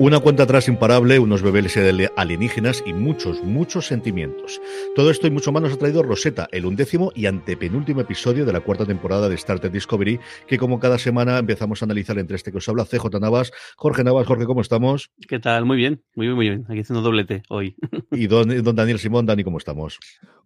Una cuenta atrás imparable, unos bebés alienígenas y muchos, muchos sentimientos. Todo esto y mucho más nos ha traído Rosetta, el undécimo y antepenúltimo episodio de la cuarta temporada de Star Trek Discovery, que como cada semana empezamos a analizar entre este que os habla CJ Navas, Jorge Navas. Jorge, ¿cómo estamos? ¿Qué tal? Muy bien, muy bien, muy bien. Aquí haciendo doblete hoy. Y don, don Daniel Simón, Dani, ¿cómo estamos?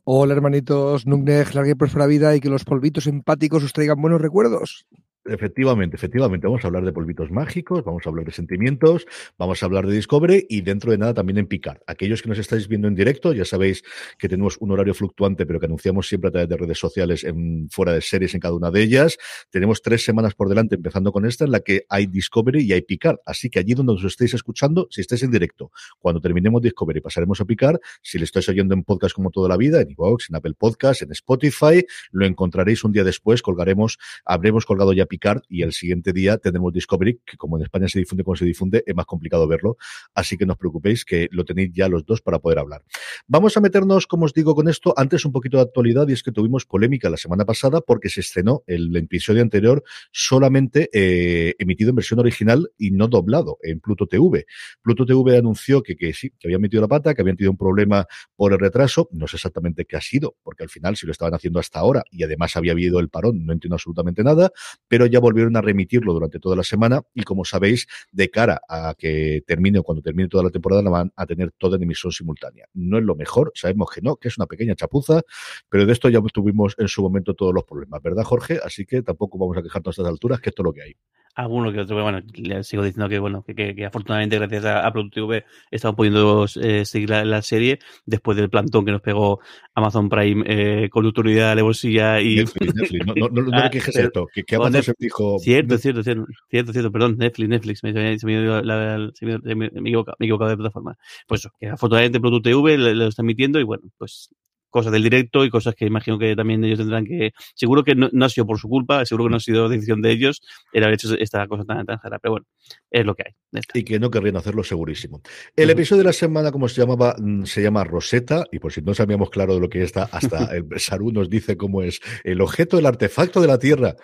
Hola hermanitos, Nugnej, larga y próspera vida y que los polvitos empáticos os traigan buenos recuerdos. Efectivamente, efectivamente. Vamos a hablar de polvitos mágicos, vamos a hablar de sentimientos, vamos a hablar de Discovery y dentro de nada también en Picard. Aquellos que nos estáis viendo en directo, ya sabéis que tenemos un horario fluctuante, pero que anunciamos siempre a través de redes sociales en fuera de series en cada una de ellas. Tenemos tres semanas por delante, empezando con esta, en la que hay Discovery y hay Picard. Así que allí donde os estéis escuchando, si estáis en directo, cuando terminemos Discovery pasaremos a Picard. Si lo estáis oyendo en podcast como toda la vida, en iVoox, en Apple Podcast, en Spotify, lo encontraréis un día después, colgaremos, habremos colgado ya y el siguiente día tendremos Discovery, que como en España se difunde como se difunde, es más complicado verlo. Así que no os preocupéis que lo tenéis ya los dos para poder hablar. Vamos a meternos, como os digo, con esto. Antes un poquito de actualidad y es que tuvimos polémica la semana pasada porque se estrenó el episodio anterior solamente eh, emitido en versión original y no doblado en Pluto TV. Pluto TV anunció que, que sí, que habían metido la pata, que habían tenido un problema por el retraso. No sé exactamente qué ha sido, porque al final si lo estaban haciendo hasta ahora y además había habido el parón, no entiendo absolutamente nada, pero ya volvieron a remitirlo durante toda la semana y como sabéis, de cara a que termine o cuando termine toda la temporada la van a tener toda en emisión simultánea. No es lo mejor, sabemos que no, que es una pequeña chapuza, pero de esto ya tuvimos en su momento todos los problemas, ¿verdad, Jorge? Así que tampoco vamos a quejarnos a estas alturas, que esto es lo que hay alguno que otro. Bueno, le sigo diciendo que bueno, que, que, que afortunadamente gracias a, a Pluto TV estamos pudiendo eh, seguir la, la, serie después del plantón que nos pegó Amazon Prime eh, con autoridad de bolsilla y Netflix, Netflix. No, no, no, no le quejes esto, que, que Amazon se dijo cierto, cierto, cierto, cierto, cierto, perdón, Netflix, Netflix, me, me, me, me, he equivocado, de plataforma. Pues eso, que afortunadamente Pluto TV lo, lo está emitiendo y bueno, pues cosas del directo y cosas que imagino que también ellos tendrán que. Seguro que no, no ha sido por su culpa, seguro que no ha sido decisión de ellos el haber hecho esta cosa tan extranjera, pero bueno, es lo que hay. Y que no querrían hacerlo segurísimo. El episodio de la semana, como se llamaba, se llama Rosetta, y por si no sabíamos claro de lo que está, hasta el Saru nos dice cómo es el objeto, el artefacto de la Tierra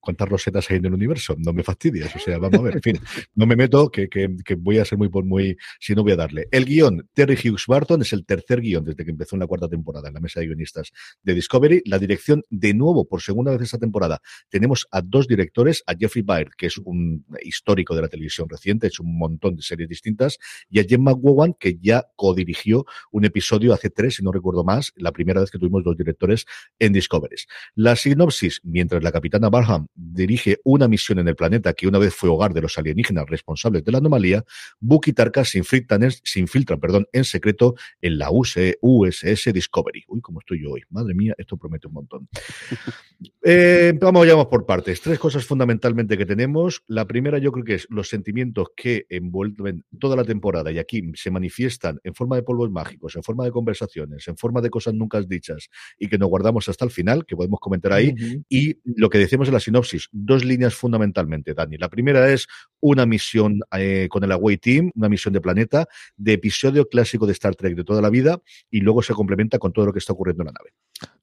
cuántas rosetas hay en el universo, no me fastidies, o sea, vamos a ver, en fin, no me meto, que, que, que, voy a ser muy, muy, si no voy a darle. El guion, Terry Hughes Barton, es el tercer guion desde que empezó en la cuarta temporada en la mesa de guionistas de Discovery. La dirección, de nuevo, por segunda vez esta temporada, tenemos a dos directores, a Jeffrey Baird, que es un histórico de la televisión reciente, ha hecho un montón de series distintas, y a Jen McGowan, que ya codirigió un episodio hace tres, si no recuerdo más, la primera vez que tuvimos dos directores en Discovery. La sinopsis, mientras la capitana Barham Dirige una misión en el planeta que una vez fue hogar de los alienígenas responsables de la anomalía, Book y Tarka se infiltran, en, se infiltran perdón, en secreto en la USS Discovery. Uy, cómo estoy yo hoy. Madre mía, esto promete un montón. Eh, vamos, vamos por partes. Tres cosas fundamentalmente que tenemos. La primera yo creo que es los sentimientos que envuelven toda la temporada y aquí se manifiestan en forma de polvos mágicos, en forma de conversaciones, en forma de cosas nunca dichas y que nos guardamos hasta el final, que podemos comentar ahí. Uh -huh. Y lo que decimos en la sinopsis, dos líneas fundamentalmente, Dani. La primera es una misión eh, con el Away Team, una misión de planeta, de episodio clásico de Star Trek de toda la vida, y luego se complementa con todo lo que está ocurriendo en la nave.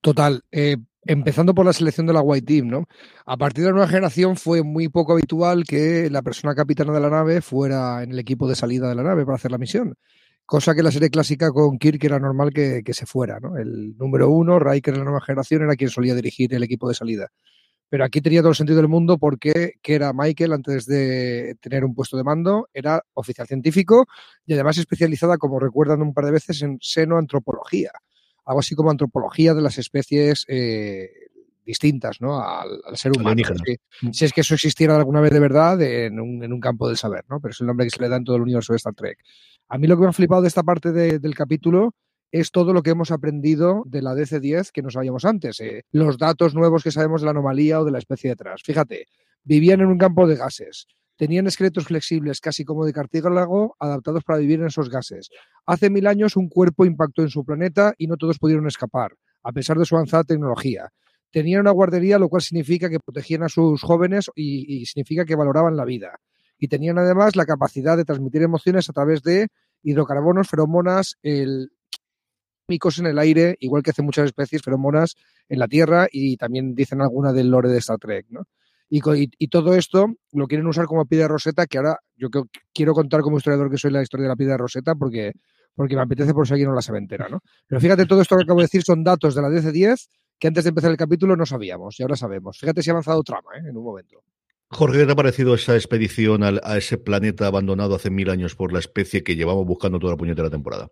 Total. Eh, empezando por la selección de la White Team, ¿no? A partir de la nueva generación fue muy poco habitual que la persona capitana de la nave fuera en el equipo de salida de la nave para hacer la misión. Cosa que la serie clásica con Kirk era normal que, que se fuera, ¿no? El número uno, Riker en la nueva generación, era quien solía dirigir el equipo de salida. Pero aquí tenía todo el sentido del mundo porque que era Michael, antes de tener un puesto de mando, era oficial científico y además especializada, como recuerdan un par de veces, en xenoantropología algo así como antropología de las especies eh, distintas ¿no? al, al, ser humano. Si, si, es que eso existiera alguna vez de verdad en un, en un, campo del saber, ¿no? pero es el nombre que se le da en todo el universo de Star Trek. A mí lo que me ha flipado de esta parte de, del capítulo es todo lo que hemos aprendido de la DC-10 que no sabíamos antes. Eh, los datos nuevos que sabemos de la anomalía o de la especie detrás. Fíjate, vivían en un campo de gases. Tenían esqueletos flexibles, casi como de cartílago, adaptados para vivir en esos gases. Hace mil años un cuerpo impactó en su planeta y no todos pudieron escapar, a pesar de su avanzada tecnología. Tenían una guardería, lo cual significa que protegían a sus jóvenes y, y significa que valoraban la vida. Y tenían además la capacidad de transmitir emociones a través de hidrocarbonos, feromonas, el, en el aire, igual que hacen muchas especies, feromonas en la Tierra y también dicen alguna del lore de Star Trek, ¿no? Y, todo esto lo quieren usar como piedra roseta, que ahora yo quiero contar como historiador que soy la historia de la piedra roseta porque, porque me apetece por si alguien no la sabe ¿no? Pero fíjate, todo esto que acabo de decir son datos de la DC-10 que antes de empezar el capítulo no sabíamos y ahora sabemos. Fíjate si ha avanzado trama ¿eh? en un momento. Jorge, ¿qué te ha parecido esa expedición a, ese planeta abandonado hace mil años por la especie que llevamos buscando toda la puñetera temporada?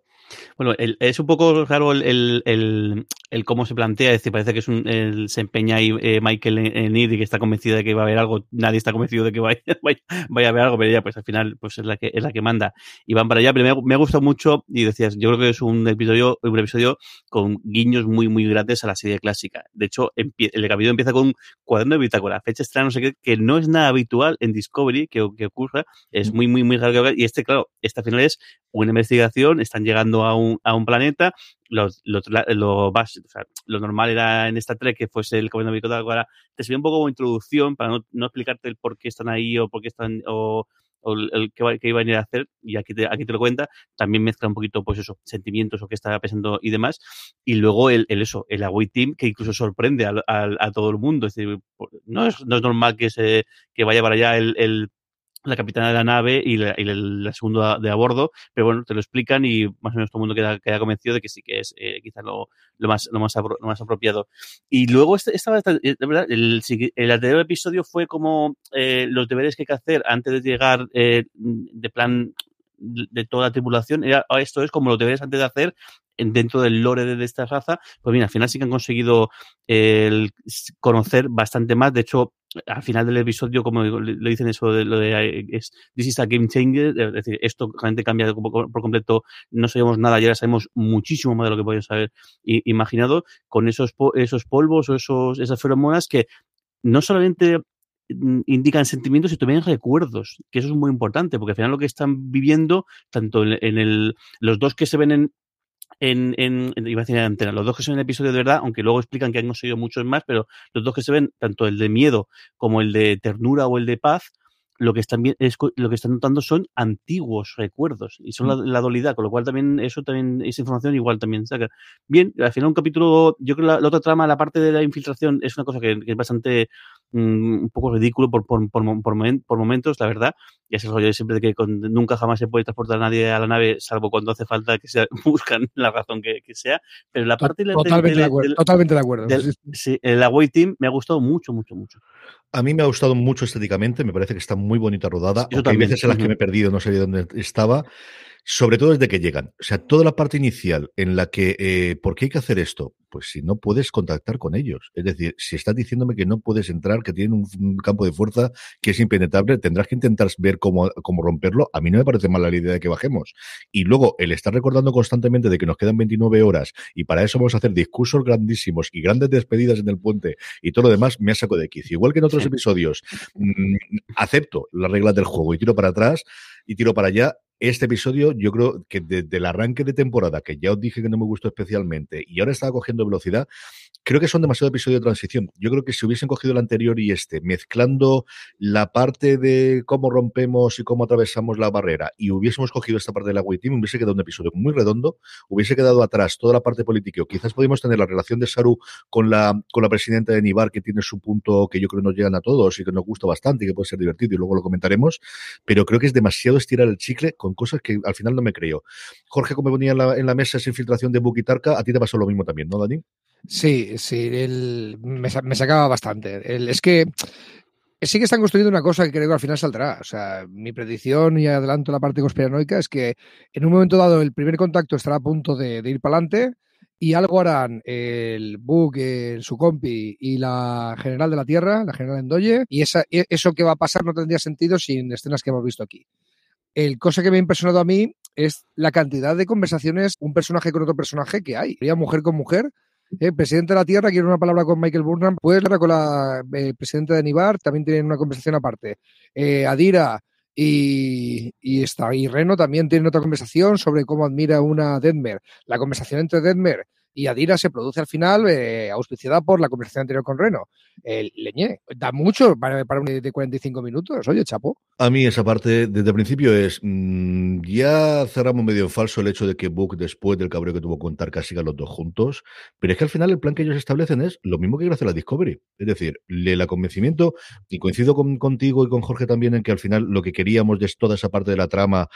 Bueno, es un poco raro el, el, el, el, cómo se plantea, es decir, parece que es un, se empeña ahí eh, Michael en, en, ir y que está convencido de que va a haber algo, nadie está convencido de que vaya, vaya, vaya, a haber algo, pero ella pues al final pues es la que es la que manda y van para allá, pero me, me ha gustado mucho y decías, yo creo que es un episodio, un episodio con guiños muy muy grandes a la serie clásica. De hecho, el capítulo empieza con un cuaderno de bitácora, fecha extraña, no sé qué, que no es nada habitual en Discovery que, que ocurra, es muy muy muy raro y este claro, esta final es una investigación, están llegando a un, a un planeta, lo, lo, lo, o sea, lo, normal era en esta Trek que fuese el comando de ahora te sirve un poco como introducción para no, no, explicarte el por qué están ahí o por qué están o, o el, el que, que iban a ir a hacer y aquí te, aquí te lo cuenta también mezcla un poquito pues eso sentimientos o qué está pensando y demás y luego el, el eso el away team que incluso sorprende a, a, a, todo el mundo es decir no es, no es normal que se que vaya para allá el, el la capitana de la nave y la, y la segunda de a bordo, pero bueno, te lo explican y más o menos todo el mundo queda, queda convencido de que sí que es eh, quizás lo, lo, más, lo, más lo más apropiado. Y luego, este, esta, de verdad, el, el anterior episodio fue como eh, los deberes que hay que hacer antes de llegar eh, de plan de toda la tripulación, era, esto es como los deberes antes de hacer dentro del lore de, esta raza, pues mira, al final sí que han conseguido el conocer bastante más, de hecho, al final del episodio, como le dicen eso de lo de es, this is a game changer, es decir, esto realmente cambia por completo, no sabíamos nada y ahora sabemos muchísimo más de lo que podíamos haber imaginado, con esos, esos polvos o esos, esas feromonas que no solamente indican sentimientos y también recuerdos, que eso es muy importante, porque al final lo que están viviendo, tanto en el, los dos que se ven en, en, en, en, iba a decir en antena, los dos que son en el episodio de verdad, aunque luego explican que han conseguido muchos más, pero los dos que se ven, tanto el de miedo como el de ternura o el de paz, lo que están es, lo que están notando son antiguos recuerdos y son la, la, dualidad, con lo cual también eso también esa información igual también saca. Bien, al final un capítulo, yo creo que la, la otra trama, la parte de la infiltración es una cosa que, que es bastante um, un poco ridículo por, por, por, por, moment, por momentos, la verdad. Ya se rollo siempre de que con, nunca jamás se puede transportar a nadie a la nave, salvo cuando hace falta que se buscan la razón que, que sea. Pero la parte totalmente, de, de, de, acuerdo, totalmente de acuerdo. Del, sí, el Away Team me ha gustado mucho, mucho, mucho. A mí me ha gustado mucho estéticamente, me parece que está muy bonita rodada. Hay veces en las que me he perdido, no sabía dónde estaba. Sobre todo desde que llegan. O sea, toda la parte inicial en la que, eh, ¿por qué hay que hacer esto? Pues si no puedes contactar con ellos. Es decir, si estás diciéndome que no puedes entrar, que tienen un, campo de fuerza que es impenetrable, tendrás que intentar ver cómo, cómo romperlo. A mí no me parece mala la idea de que bajemos. Y luego, el estar recordando constantemente de que nos quedan 29 horas y para eso vamos a hacer discursos grandísimos y grandes despedidas en el puente y todo lo demás, me ha sacado de quicio. Igual que en otros episodios, mmm, acepto las reglas del juego y tiro para atrás y tiro para allá este episodio, yo creo que desde el arranque de temporada, que ya os dije que no me gustó especialmente, y ahora estaba cogiendo velocidad, creo que son demasiado episodios de transición. Yo creo que si hubiesen cogido el anterior y este, mezclando la parte de cómo rompemos y cómo atravesamos la barrera, y hubiésemos cogido esta parte de la Team, hubiese quedado un episodio muy redondo, hubiese quedado atrás toda la parte política. O quizás podríamos tener la relación de Saru con la, con la presidenta de Nibar, que tiene su punto que yo creo nos llegan a todos y que nos gusta bastante y que puede ser divertido, y luego lo comentaremos, pero creo que es demasiado estirar el chicle con cosas que al final no me creo. Jorge, como venía en la, en la mesa esa infiltración de Buki Tarka, a ti te pasó lo mismo también, ¿no, Dani? Sí, sí, el, me, sacaba bastante. Es que sí que están construyendo una cosa que creo que al final saldrá. O sea, mi predicción, y adelanto la parte conspiranoica, es que en un momento dado el primer contacto estará a punto de, ir para adelante y algo harán el Bug, su compi y la general de la Tierra, la general Endoye, y esa, e, eso que va a pasar no tendría sentido sin escenas que hemos visto aquí. El cosa que me ha impresionado a mí es la cantidad de conversaciones, un personaje con otro personaje que hay. Sería mujer con mujer. El presidente de la Tierra quiere una palabra con Michael Burnham, puedes hablar con la eh, presidenta de Nibar, también tienen una conversación aparte. Eh, Adira y, y, está, y Reno también tienen otra conversación sobre cómo admira una Denmer. La conversación entre Denmer y Adira se produce al final eh, auspiciada por la conversación anterior con Reno. El leñé, da mucho para, un de 45 minutos, oye, chapo. A mí esa parte desde el principio es, mmm, ya cerramos medio falso el hecho de que Book después del cabreo que tuvo con Tarka sigan los dos juntos, pero es que al final el plan que ellos establecen es lo mismo que gracias a la Discovery, es decir, le la convencimiento, y coincido con, contigo y con Jorge también en que al final lo que queríamos de toda esa parte de la trama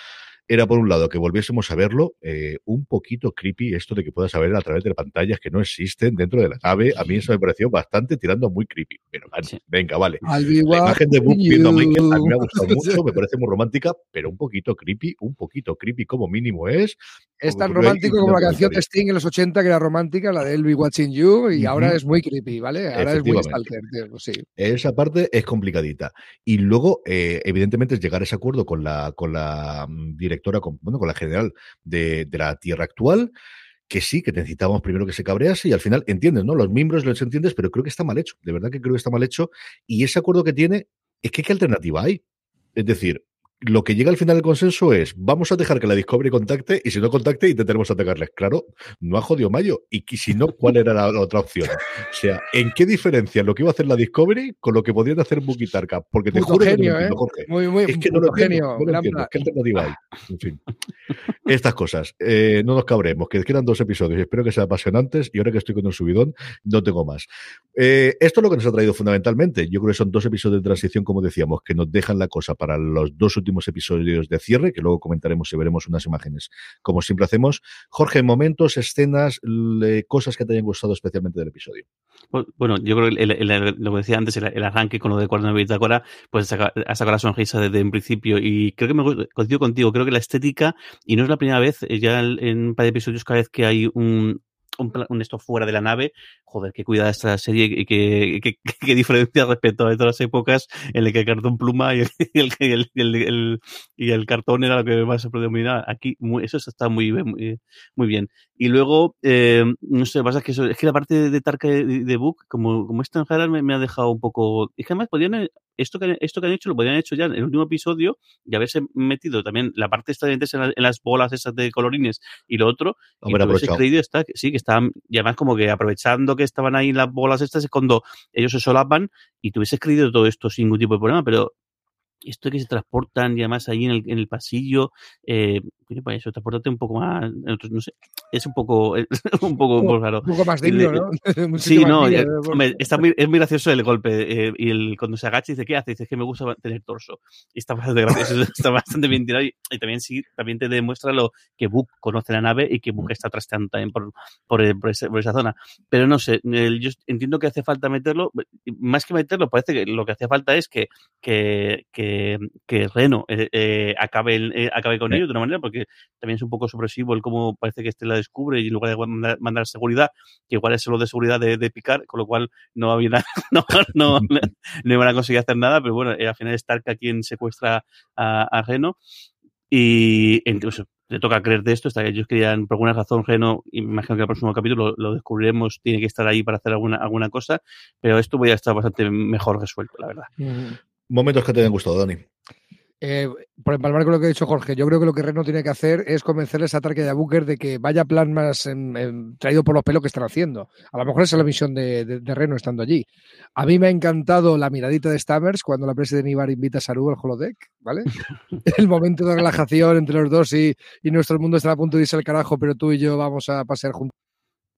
era por un lado que volviésemos a verlo, eh, un poquito creepy esto de que puedas ver a través de pantallas que no existen dentro de la nave. A mí eso me pareció bastante tirando muy creepy. Pero sí. venga, vale. La imagen de Book viendo a Michael a mí me ha gustado mucho, me parece muy romántica, pero un poquito creepy, un poquito creepy como mínimo es. Es tan romántico como la canción de Sting en los 80 que era romántica, la de Be Watching You, y uh -huh. ahora es muy creepy, ¿vale? Ahora es muy stalker, tío, sí. Esa parte es complicadita. Y luego, eh, evidentemente, es llegar a ese acuerdo con la, con la directora, con, bueno, con la general de, de la Tierra actual, que sí, que necesitábamos primero que se cabrease y al final entiendes, ¿no? Los miembros los entiendes, pero creo que está mal hecho. De verdad que creo que está mal hecho. Y ese acuerdo que tiene, es que qué alternativa hay. Es decir, lo que llega al final del consenso es vamos a dejar que la Discovery contacte y si no contacte intentaremos atacarles. Claro, no ha jodido Mayo. Y si no, ¿cuál era la, la, otra opción? O sea, ¿en qué diferencia lo que iba a hacer la Discovery con lo que podrían hacer Buki Tarka? Porque te juro genio, que no ¿eh? entiendo, Jorge. Muy, muy, es que no lo entiendo, genio. no lo entiendo. ¿Qué alternativa hay? En fin. Estas cosas. Eh, no nos cabremos, que quedan dos episodios. Espero que sean apasionantes y ahora que estoy con un subidón, no tengo más. Eh, esto es lo que nos ha traído fundamentalmente. Yo creo que son dos episodios de transición, como decíamos, que nos dejan la cosa para los dos últimos episodios de cierre, que luego comentaremos y veremos unas imágenes, como siempre hacemos. Jorge, momentos, escenas, cosas que te hayan gustado especialmente del episodio. Bueno, yo creo que lo que decía antes, el, arranque con lo de 49 Bitácora, pues ha sacado la sonrisa desde un principio y creo que me coincido contigo, creo que la estética, y no es la primera vez, ya en un par de episodios cada vez que hay un, un, un, esto fuera de la nave, joder, qué cuidada esta serie y qué, qué, qué, diferencia respecto a otras épocas en las que el cartón pluma y el, y el, el, el, y el cartón era lo que más se predominaba. Aquí muy, eso está muy, muy, muy bien. Y luego, eh, no sé, pasa que eso, es que la parte de, Tarka de, de Book, como, como extranjera, me, me, ha dejado un poco. Es que además podían, esto que, esto que han hecho lo haber hecho ya en el último episodio y haberse metido también la parte esta de en, la, en las bolas esas de colorines y lo otro. Hombre, y creído está, sí, que estaban, y además como que aprovechando que estaban ahí las bolas estas es cuando ellos se solapan y tuvieses creído todo esto sin ningún tipo de problema, pero esto que se transportan y además ahí en el, en el pasillo, eh, pues eso, transportate un poco más, no sé, es un poco, es un poco, un, claro. un poco más digno, ¿no? sí, no, digno, eh, hombre, está muy, es muy gracioso el golpe, eh, y el, cuando se agacha dice, ¿qué hace? Dice, es que me gusta tener torso, y está bastante gracioso, está bastante bien tirado, y, y, también sí, también te demuestra lo que Book conoce la nave y que Book está trasteando también por, por, por, ese, por esa zona, pero no sé, el, yo entiendo que hace falta meterlo, más que meterlo, parece que lo que hace falta es que, que, que que, Reno eh, eh, acabe, eh, acabe con ello de una manera, porque también es un poco sorpresivo el cómo parece que este la descubre y en lugar de mandar, mandar seguridad, que igual es solo de seguridad de, de picar, con lo cual no había nada, no, no, no iban a conseguir hacer nada, pero bueno, eh, al final es Stark a quien secuestra a, a Reno y entonces le toca creer de esto, hasta que ellos querían, por alguna razón, Reno, imagino que el próximo capítulo lo, lo descubriremos, tiene que estar ahí para hacer alguna, alguna cosa, pero esto voy a estar bastante mejor resuelto, la verdad. Momentos que te hayan gustado, Dani. Eh, por empalmar con lo que ha dicho Jorge, yo creo que lo que Reno tiene que hacer es convencerles a Tarka y a Booker de que vaya plan más em, em, traído por los pelos que están haciendo. A lo mejor esa es la misión de, de- de Reno estando allí. A mí me ha encantado la miradita de Stammers cuando la President Ibar invita a Saru al holodeck, ¿vale? El momento de relajación entre los dos y, y nuestro mundo está a punto de irse al carajo, pero tú y yo vamos a pasear juntos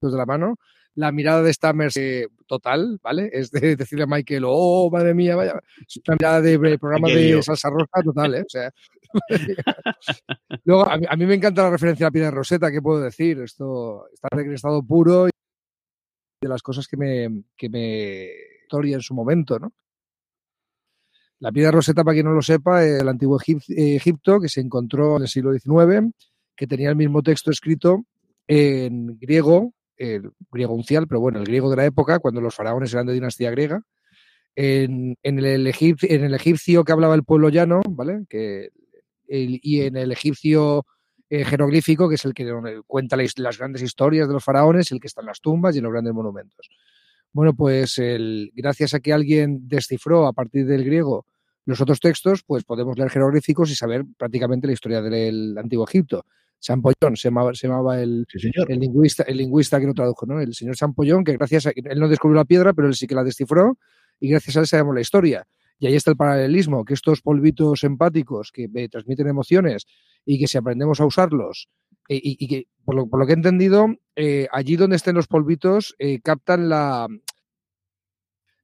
de la mano. La mirada de Stammers eh, total, ¿vale? Es de decirle a Michael, oh, madre mía, vaya. Es una mirada de, de programa de salsa roja total, ¿eh? O sea, Luego, a mí, a mí me encanta la referencia a la piedra de Rosetta, ¿qué puedo decir? Esto está en estado puro y de las cosas que me, que me historia en su momento, ¿no? La piedra Rosetta, para quien no lo sepa, el antiguo Egip- Egipto que se encontró en el siglo XIX, que tenía el mismo texto escrito en griego, el griego uncial, pero bueno, el griego de la época, cuando los faraones eran de dinastía griega, en, en el, egip- en el egipcio que hablaba el pueblo llano, ¿vale? Que, y en el egipcio eh, jeroglífico, que es el que cuenta las grandes historias de los faraones, el que está en las tumbas y en los grandes monumentos. Bueno, pues el- gracias a que alguien descifró a partir del griego los otros textos, pues podemos leer jeroglíficos y saber prácticamente la historia del antiguo Egipto. Sampollón se llamaba, se llamaba el, Sí, señor. el lingüista, el lingüista que lo tradujo, ¿no? El señor Sampollón, que gracias a él no descubrió la piedra, pero él sí que la descifró y gracias a él sabemos la historia. Y ahí está el paralelismo, que estos polvitos empáticos que eh, transmiten emociones y que si aprendemos a usarlos, eh, y, y que por lo, por lo que he entendido, eh, allí donde estén los polvitos captan la,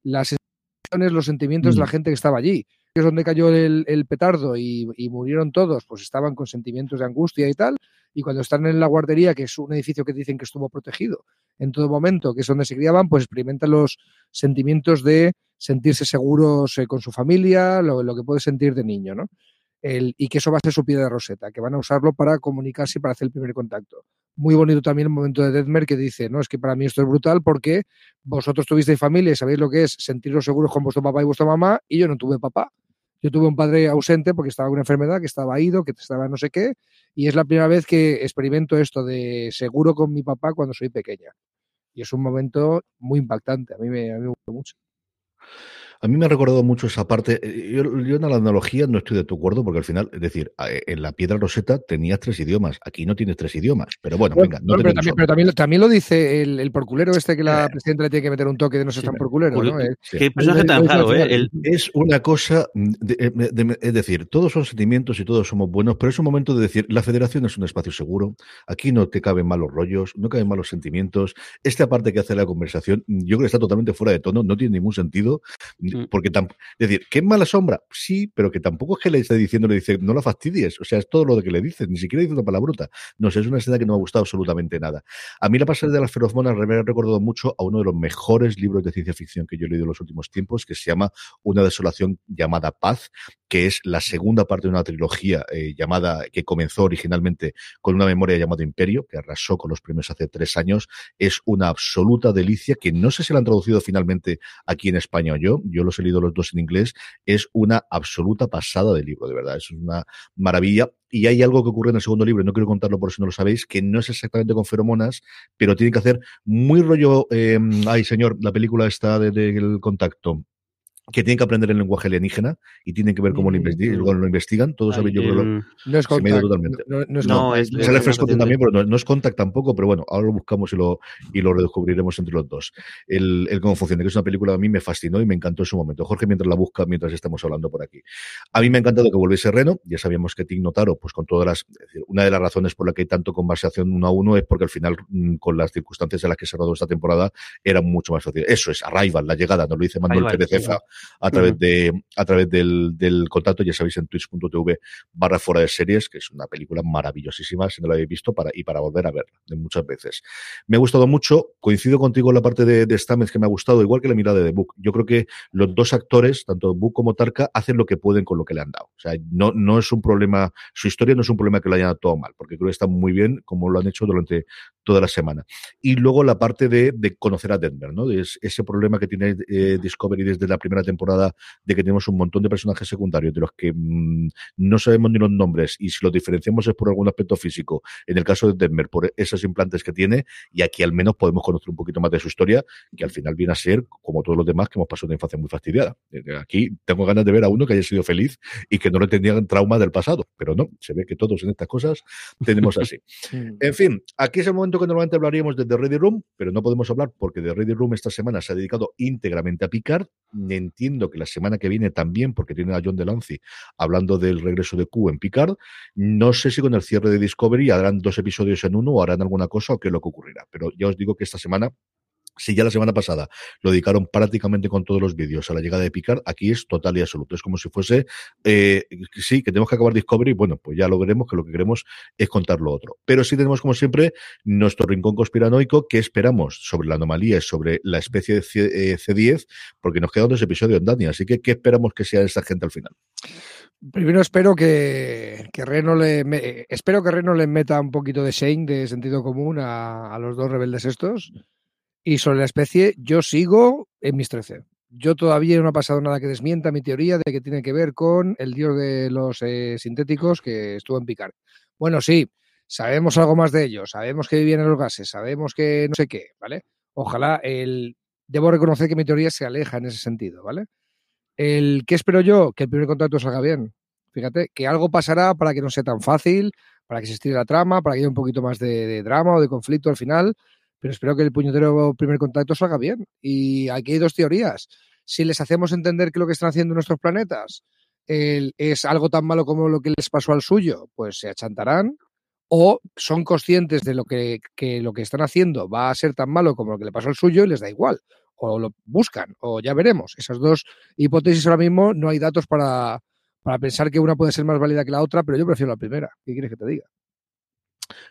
las sensaciones, los sentimientos de la Mm. gente que estaba allí. Es donde cayó el, petardo y, murieron todos, pues estaban con sentimientos de angustia y tal. Y cuando están en la guardería, que es un edificio que dicen que estuvo protegido en todo momento, que es donde se criaban, pues experimentan los sentimientos de sentirse seguros eh, con su familia, lo, que puede sentir de niño, ¿no? Y que eso va a ser su piedra de roseta, que van a usarlo para comunicarse y para hacer el primer contacto. Muy bonito también el momento de Deadmer que dice, no, es que para mí esto es brutal porque vosotros tuvisteis familia y sabéis lo que es sentiros seguros con vuestro papá y vuestra mamá y yo no tuve papá. Yo tuve un padre ausente porque estaba con una enfermedad, que estaba ido, que estaba no sé qué, y es la primera vez que experimento esto de seguro con mi papá cuando soy pequeña. Y es un momento muy impactante, a mí me, a mí me gustó mucho. A mí me ha recordado mucho esa parte. eh, Yo, yo en la analogía no estoy de tu acuerdo, porque al final, es decir, a- en la piedra roseta tenías tres idiomas. Aquí no tienes tres idiomas. Pero bueno, venga, no Bueno, pero, también, pero también, lo- también lo dice el, el porculero este que la Eh. presidenta le tiene que meter un toque de no se están por culero, ¿no? Eh, Sí. Qué personaje tan raro, ¿eh? El- Es una cosa, de- eh, de- de- es decir, todos son sentimientos y todos somos buenos, pero es un momento de decir, la federación es un espacio seguro, aquí no te caben malos rollos, no caben malos sentimientos, esta parte que hace la conversación, yo creo que está totalmente fuera de tono, no tiene ningún sentido. Porque tam- es decir, ¿qué es mala sombra? Sí, pero que tampoco es que le esté diciendo, le dice, no la fastidies, o sea, es todo lo que le dices, ni siquiera dice una palabrota. No sé, es una escena que no me ha gustado absolutamente nada. A mí la pasada de las feromonas me ha recordado mucho a uno de los mejores libros de ciencia ficción que yo he leído en los últimos tiempos, que se llama Una desolación llamada Paz, que es la segunda parte de una trilogía eh, llamada, que comenzó originalmente con una memoria llamada Imperio, que arrasó con los premios hace tres años. Es una absoluta delicia, que no sé si la han traducido finalmente aquí en España o yo, yo los he leído los dos en inglés, es una absoluta pasada de libro, de verdad, es una maravilla. Y hay algo que ocurre en el segundo libro, no quiero contarlo por si no lo sabéis, que no es exactamente con feromonas, pero tienen que hacer muy rollo, eh, ay señor, la película está del de, del contacto, que tienen que aprender el lenguaje alienígena y tienen que ver cómo lo, investi- Mm. lo investigan. Todos sabéis, yo creo que el- no es se me ha ido contact, totalmente. no, no es No, contact. es- Sale Frescote también, pero no, no es Contact tampoco, pero bueno, ahora lo buscamos y lo, y lo redescubriremos entre los dos. El, el cómo funciona, que es una película que a mí me fascinó y me encantó en su momento. Jorge, mientras la busca, mientras estamos hablando por aquí. A mí me ha encantado que volviese Reno, ya sabíamos que Tig Notaro, pues con todas las, es decir, una de las razones por la que hay tanto conversación uno a uno es porque al final, mm, con las circunstancias en las que se rodó esta temporada, era mucho más fácil. Eso es, Arrival, la llegada, nos lo dice Manuel Arrival, Pérez Cefa a través de a través del, del contacto, ya sabéis, en twitch.tv barra fuera de series, que es una película maravillosísima, si no la habéis visto, para, y para volver a verla muchas veces. Me ha gustado mucho, coincido contigo en la parte de, de Stamets que me ha gustado, igual que la mirada de Book. Yo creo que los dos actores, tanto Book como Tarka, hacen lo que pueden con lo que le han dado. O sea, no, no es un problema, su historia no es un problema que lo hayan todo mal, porque creo que está muy bien como lo han hecho durante toda la semana. Y luego la parte de, de conocer a Denver, ¿no? Es ese problema que tiene eh, Discovery desde la primera temporada de que tenemos un montón de personajes secundarios de los que mmm, no sabemos ni los nombres y si los diferenciamos es por algún aspecto físico. En el caso de Denver, por esos implantes que tiene y aquí al menos podemos conocer un poquito más de su historia, que al final viene a ser como todos los demás que hemos pasado una infancia muy fastidiada. Eh, Aquí tengo ganas de ver a uno que haya sido feliz y que no le tenían trauma del pasado, pero no, se ve que todos en estas cosas tenemos así. En fin, aquí es el momento que normalmente hablaríamos de The Ready Room, pero no podemos hablar porque The Ready Room esta semana se ha dedicado íntegramente a Picard. Entiendo que la semana que viene también, porque tiene a John Delancey hablando del regreso de Q en Picard. No sé si con el cierre de Discovery harán dos episodios en uno o harán alguna cosa o qué es lo que ocurrirá, pero ya os digo que esta semana si ya la semana pasada lo dedicaron prácticamente con todos los vídeos a la llegada de Picard, aquí es total y absoluto. Es como si fuese, eh, sí, que tenemos que acabar Discovery, bueno, pues ya lo veremos, que lo que queremos es contar lo otro. Pero sí tenemos, como siempre, nuestro rincón conspiranoico que esperamos sobre la anomalía y sobre la especie de C10, porque nos quedan dos episodios en Dani. Así que, ¿qué esperamos que sea esta gente al final? Primero espero que, que Reno le espero que Reno le meta un poquito de Shane de sentido común a los dos rebeldes estos. Y sobre la especie, yo sigo en mis 13. Yo todavía no ha pasado nada que desmienta mi teoría de que tiene que ver con el dios de los eh, sintéticos que estuvo en Picard. Bueno, sí, sabemos algo más de ellos, sabemos que vivían en los gases, sabemos que no sé qué, ¿vale? Ojalá el... Debo reconocer que mi teoría se aleja en ese sentido, ¿vale? El ¿Qué espero yo? Que el primer contacto salga bien. Fíjate, que algo pasará para que no sea tan fácil, para que se estire la trama, para que haya un poquito más de, de drama o de conflicto al final pero espero que el puñetero primer contacto salga bien. Y aquí hay dos teorías. Si les hacemos entender que lo que están haciendo nuestros planetas es algo tan malo como lo que les pasó al suyo, pues se achantarán. O son conscientes de lo que, que lo que están haciendo va a ser tan malo como lo que le pasó al suyo y les da igual. O lo buscan, o ya veremos. Esas dos hipótesis ahora mismo no hay datos para, para pensar que una puede ser más válida que la otra, pero yo prefiero la primera. ¿Qué quieres que te diga?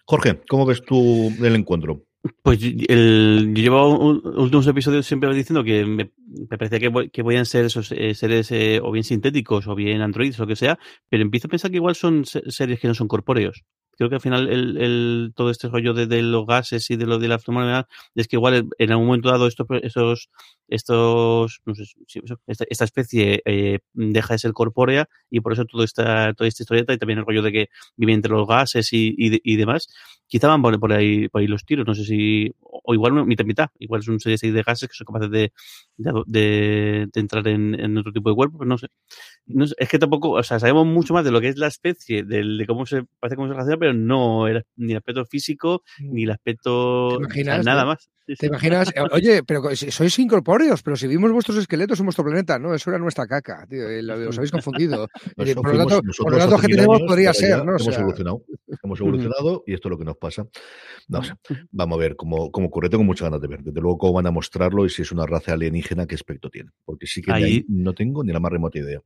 Jorge, ¿cómo ves tú el encuentro? Pues el, yo llevo un, últimos episodios siempre diciendo que me, me parecía que, que podían ser esos eh, seres eh, o bien sintéticos o bien androides o lo que sea, pero empiezo a pensar que igual son seres que no son corpóreos. Creo que al final el, todo este rollo de, los gases y de lo de la formalidad es que igual en algún momento dado estos, estos, estos no sé, esta, especie eh, deja de ser corpórea y por eso toda esta, toda esta historieta y también el rollo de que vive entre los gases y, y, demás, quizá van por, ahí, por ahí los tiros, no sé si, o igual mitad mitad, igual es un serie de gases que son capaces de, de, de, entrar en, en, otro tipo de cuerpo, pues no sé. no sé. Es que tampoco, o sea, sabemos mucho más de lo que es la especie, de, de cómo se, parece cómo se relaciona, pero no el, ni el aspecto físico, ni el aspecto, imaginas, o sea, nada más. Sí, ¿Te sí. imaginas? Oye, pero sois incorpóreos, pero si vimos vuestros esqueletos en vuestro planeta, no, eso era nuestra caca, tío, os habéis confundido. Nos por, lo tanto, por lo tanto, que tenemos años, podría ser, ¿no? O Hemos sea, evolucionado, hemos evolucionado y esto es lo que nos pasa. No, o sea, vamos a ver cómo, cómo ocurre, tengo muchas ganas de ver, desde luego cómo van a mostrarlo y si es una raza alienígena, qué aspecto tiene, porque sí que ahí, ahí no tengo ni la más remota idea.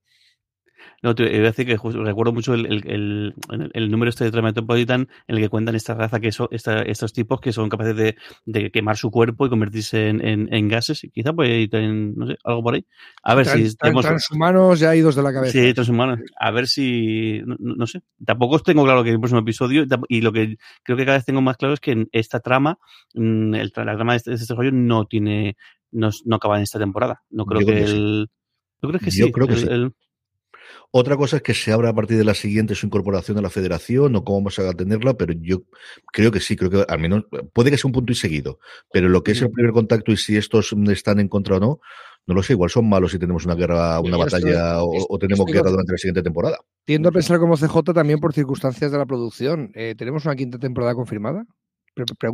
No, te iba a decir que justo, recuerdo mucho el, el, el, el, número este de Metropolitan en el que cuentan esta raza que son esta, estos tipos que son capaces de, de, quemar su cuerpo y convertirse en, en, en gases. Y quizá pues no sé, algo por ahí. A ver si tenemos... transhumanos ya idos de la cabeza. Sí, transhumanos. A ver si no, no, sé. Tampoco tengo claro que el próximo episodio y lo que creo que cada vez tengo más claro es que en esta trama, mm, la trama de este, de este rollo no tiene no, no acaba en esta temporada. No creo Yo que creo que el creo que Yo sí. creo que sí. Otra cosa es que se abra a partir de la siguiente su incorporación a la federación o cómo vamos a tenerla, pero yo creo que sí, creo que al menos puede que sea un punto y seguido, pero lo que es el primer contacto y si estos están en contra o no, no lo sé, igual son malos si tenemos una guerra, una batalla estoy, o, o, tenemos guerra durante la siguiente temporada. Tiendo a pensar como CJ también por circunstancias de la producción. Eh, ¿Tenemos una quinta temporada confirmada?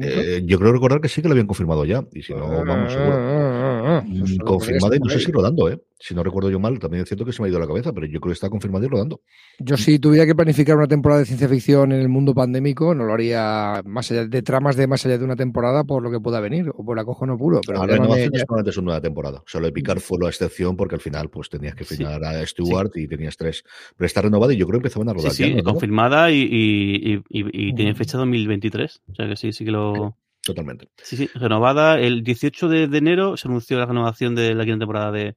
Eh, yo creo recordar que sí que lo habían confirmado ya. Y si no, vamos, seguro. Mm, confirmada y no sé si rodando, ¿eh? Si no recuerdo yo mal, también es cierto que se me ha ido la cabeza, pero yo creo que está confirmado y rodando. Yo si tuviera que planificar una temporada de ciencia ficción en el mundo pandémico, no lo haría más allá de tramas de más allá de una temporada por lo que pueda venir, o por acojono puro. Pero Ahora renovación es solamente una nueva temporada. Solo de picar fue la excepción porque al final pues tenías que firmar a Stewart y tenías tres. Pero está renovada y yo creo que empezaban a rodar. Sí, sí confirmada y, y, y, tiene fecha 2023. O sea que sí, sí que lo. Totalmente. Sí, sí, renovada. El 18 de, de enero se anunció la renovación de la quinta temporada de,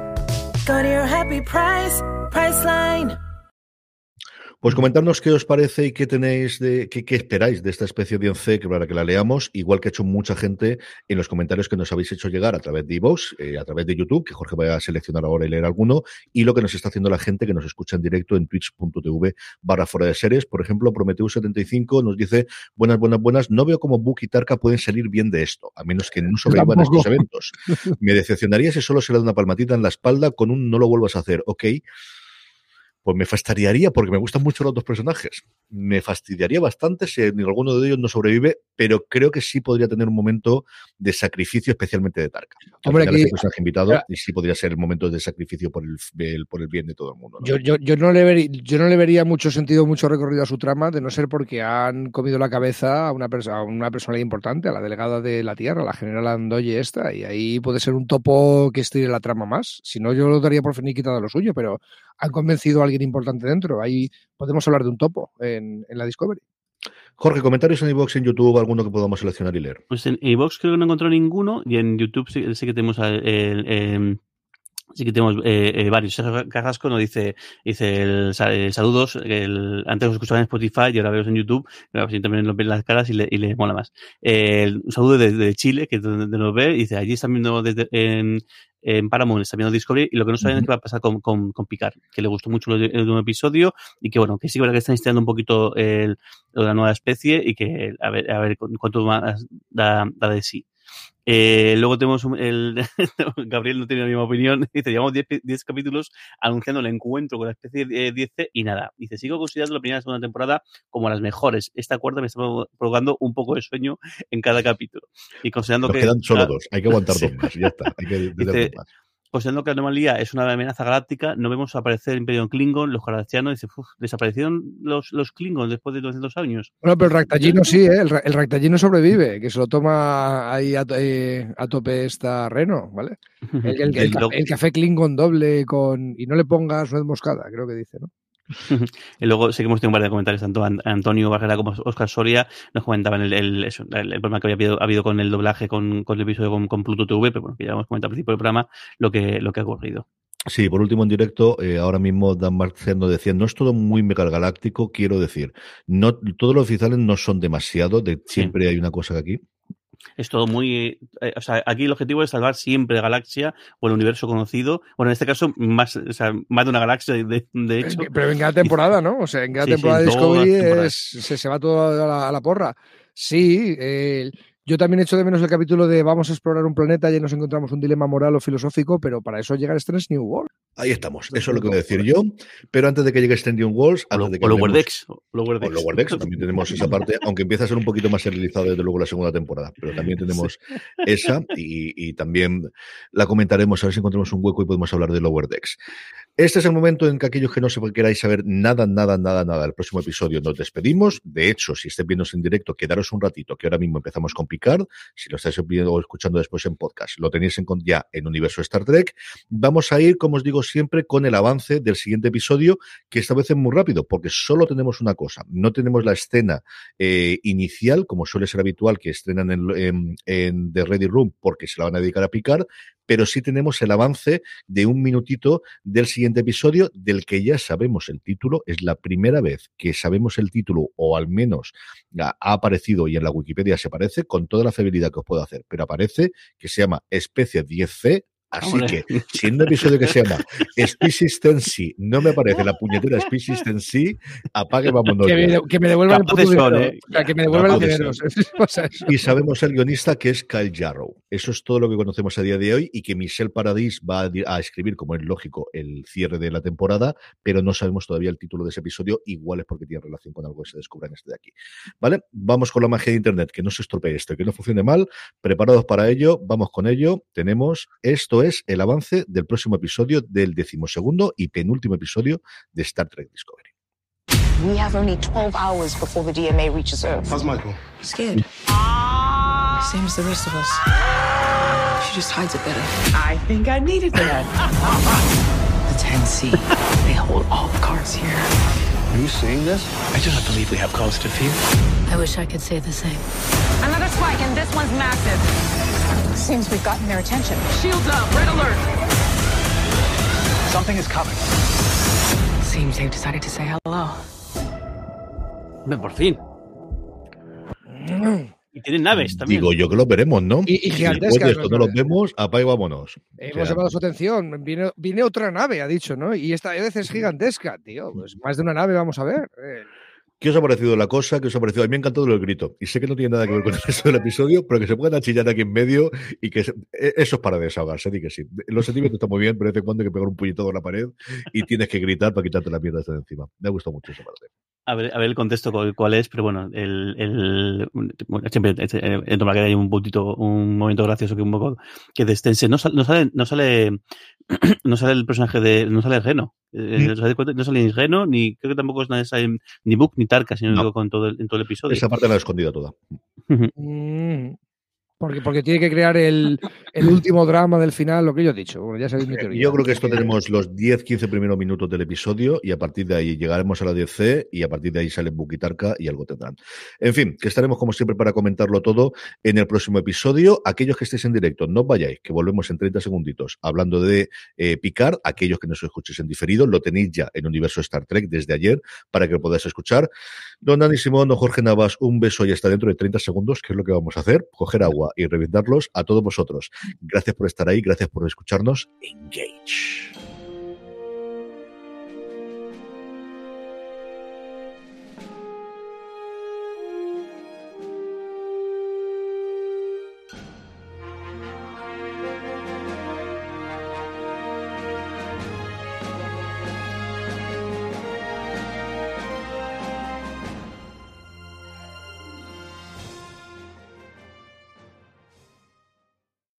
Go to your happy price, Priceline. Pues comentarnos qué os parece y qué tenéis de, qué, qué esperáis de esta especie de once que para que la leamos, igual que ha hecho mucha gente en los comentarios que nos habéis hecho llegar a través de iVoox, eh, a través de YouTube, que Jorge va a seleccionar ahora y leer alguno, y lo que nos está haciendo la gente que nos escucha en directo en twitch.tv barra fuera de series. Por ejemplo, Prometeu75 nos dice, buenas, buenas, buenas, no veo cómo Book y Tarka pueden salir bien de esto, a menos que no sobrevivan estos eventos. Me decepcionaría si solo se le da una palmatita en la espalda con un no lo vuelvas a hacer, ok pues me fastidiaría porque me gustan mucho los dos personajes. Me fastidiaría bastante si alguno de ellos no sobrevive, pero creo que sí podría tener un momento de sacrificio, especialmente de Tarka. Hombre, aquí, personaje invitado y sí podría ser el momento de sacrificio por el, por el bien de todo el mundo. ¿no? Yo, yo, yo, no le vería, yo no le vería mucho sentido, mucho recorrido a su trama, de no ser porque han comido la cabeza a una, persona a una personalidad importante, a la delegada de la Tierra, la general Andoye esta, y ahí puede ser un topo que estire la trama más. Si no, yo lo daría por finiquitado lo suyo, pero han convencido a alguien importante dentro. Ahí podemos hablar de un topo en, en la Discovery. Jorge, comentarios en iVoox, en YouTube, alguno que podamos seleccionar y leer. Pues en iVoox creo que no encontró ninguno y en YouTube sí, sí que tenemos el, el, el Sí que tenemos eh, eh, varios. Sergio Carrasco nos dice, dice el, el saludos, el, antes os escuchaba en Spotify y ahora veo en YouTube, pero así también nos ven las caras y le, y le mola más. Eh, un saludo desde de Chile, que es donde nos ve, dice, allí están viendo desde, en, en Paramount, está viendo Discovery, y lo que no saben uh -huh. es qué va a pasar con, con, con Picard, que le gustó mucho el, el, episodio, y que bueno, que sí que están instalando un poquito el, la nueva especie, y que a ver, a ver cuánto más da, da de sí. Eh, luego tenemos el Gabriel no tiene la misma opinión. Dice, llevamos 10 capítulos anunciando el encuentro con la especie 10C y nada. Dice, sigo considerando la primera y segunda temporada como las mejores. Esta cuarta me está provocando un poco de sueño en cada capítulo. Y considerando Nos que. quedan solo dos, hay que aguantar dos más, ya está. Hay que dice, más considerando que la anomalía es una amenaza galáctica, no vemos aparecer el Imperio Klingon, los galactianos, dice, desaparecieron los, los Klingons después de 200 años. Bueno, pero el Ractallino sí, ¿eh? el, el Ractallino sobrevive, que se lo toma ahí a, eh, a tope esta Reno, ¿vale? El, el, el, el, café Klingon doble con y no le pongas nuez moscada, creo que dice, ¿no? y luego sí que hemos tenido un par de comentarios, tanto Antonio Barrera como Oscar Soria nos comentaban el, el, eso, el, el problema que había habido, habido, con el doblaje con, con el episodio con, con, Pluto TV, pero bueno, que ya hemos comentado al principio del programa lo que, lo que ha ocurrido. Sí, por último en directo, eh, ahora mismo Dan Marciano decía, no es todo muy megagaláctico, quiero decir, no todos los oficiales no son demasiado, de, siempre sí. hay una cosa que aquí es todo muy. Eh, o sea, aquí el objetivo es salvar siempre la galaxia o el universo conocido. Bueno, en este caso, más, o sea, más de una galaxia, de, de hecho. Pero en cada temporada, ¿no? O sea, en cada sí, temporada sí, de Discovery es, se, se, va todo a la, a la porra. Sí, eh, yo también echo de menos el capítulo de vamos a explorar un planeta y nos encontramos un dilema moral o filosófico, pero para eso llega Strange New World. Ahí estamos, eso es lo que voy a decir yo. Pero antes de que llegue Strange New Worlds, o, de que o Lower Decks. O Lower Decks. O Lower Decks, también tenemos esa parte, aunque empieza a ser un poquito más serializado desde luego la segunda temporada, pero también tenemos sí. esa y, y, también la comentaremos a ver si encontramos un hueco y podemos hablar de Lower Decks. Este es el momento en que aquellos que no se queráis saber nada, nada, nada, nada del próximo episodio nos despedimos. De hecho, si estáis viendo en directo, quedaros un ratito, que ahora mismo empezamos con Picard. Si lo estáis viendo o escuchando después en podcast, lo tenéis en, ya en Universo Star Trek. Vamos a ir, como os digo siempre, con el avance del siguiente episodio, que esta vez es muy rápido, porque solo tenemos una cosa. No tenemos la escena eh, inicial, como suele ser habitual, que estrenan en, The Ready Room, porque se la van a dedicar a Picard, pero sí tenemos el avance de un minutito del siguiente episodio, del que ya sabemos el título. Es la primera vez que sabemos el título, o al menos ha aparecido y en la Wikipedia se aparece, con toda la fiabilidad que os puedo hacer, pero aparece que se llama Especie 10C Así Hombre. que, si en un episodio que se llama Species Tensi no me aparece la puñetera Species Tensi, apague, vámonos. Que me, que me devuelvan el puto dinero. ¿eh? O sea, que me devuelvan el dinero. Y sabemos el guionista que es Kyle Jarrow. Eso es todo lo que conocemos a día de hoy y que Michelle Paradis va a, a escribir, como es lógico, el cierre de la temporada, pero no sabemos todavía el título de ese episodio. Igual es porque tiene relación con algo que se descubra en este de aquí. ¿Vale? Vamos con la magia de Internet, que no se estropee esto, que no funcione mal. Preparados para ello, vamos con ello. Tenemos, esto es el avance del próximo episodio del decimosegundo y penúltimo episodio de Star Trek Discovery. We have only 12 hours before the DMA reaches Earth. How's Michael? Scared. Same as the rest of us. She just hides it better. I think I needed that. The 10C. They hold all the cards here. Are you seeing this? I do not believe we have cause to fear. I wish I could say the same. Another spike, and this one's massive. Seems we've gotten their attention. Shields up, red alert. Something is coming. Seems they've decided to say hello. Por fin. Y tienen naves también. Digo yo que los veremos, ¿no? Y- y gigantescas, después de esto no los vemos, apaga y vámonos. Hemos O sea, llamado su atención. Viene, viene otra nave, ha dicho, ¿no? Y esta vez es gigantesca, tío. Pues más de una nave vamos a ver. ¿Qué os ha parecido la cosa? ¿Qué os ha parecido? A mí me ha encantado el grito. Y sé que no tiene nada que ver con el resto del episodio, pero que se puedan chillar aquí en medio y que se- e- eso es para desahogarse, di que sí. Los sentimientos están muy bien, pero de vez en cuando hay que pegar un puñetazo en la pared y tienes que gritar para quitarte la mierda de encima. Me ha gustado mucho esa parte. A ver, a ver el contexto cuál, es, pero bueno, el, el siempre este, eh, en Tomar hay un puntito, un momento gracioso que un poco que destense. No, sal- no sale, no sale, no sale el personaje de, no sale el Reno. Eh, Mm. No sale ni Reno, ni creo que tampoco es ni Book ni Tarka, sino No. digo con todo el, en todo el episodio. Esa parte la he escondido toda. Porque, porque tiene que crear el, el último drama del final, lo que yo he dicho. Bueno, ya sabéis mi teoría. Yo creo que esto tenemos los 10-15 primeros minutos del episodio y a partir de ahí llegaremos a la 10C y a partir de ahí sale Bukitarka y algo tendrán. En fin, que estaremos como siempre para comentarlo todo en el próximo episodio. Aquellos que estéis en directo, no os vayáis, que volvemos en 30 segunditos hablando de eh, Picard. Aquellos que nos escuchéis en diferido, lo tenéis ya en Universo Star Trek desde ayer para que lo podáis escuchar. Don Dani Simón, don Jorge Navas, un beso y hasta dentro de 30 segundos, que es lo que vamos a hacer, coger agua y reventarlos a todos vosotros. Gracias por estar ahí, gracias por escucharnos. Engage.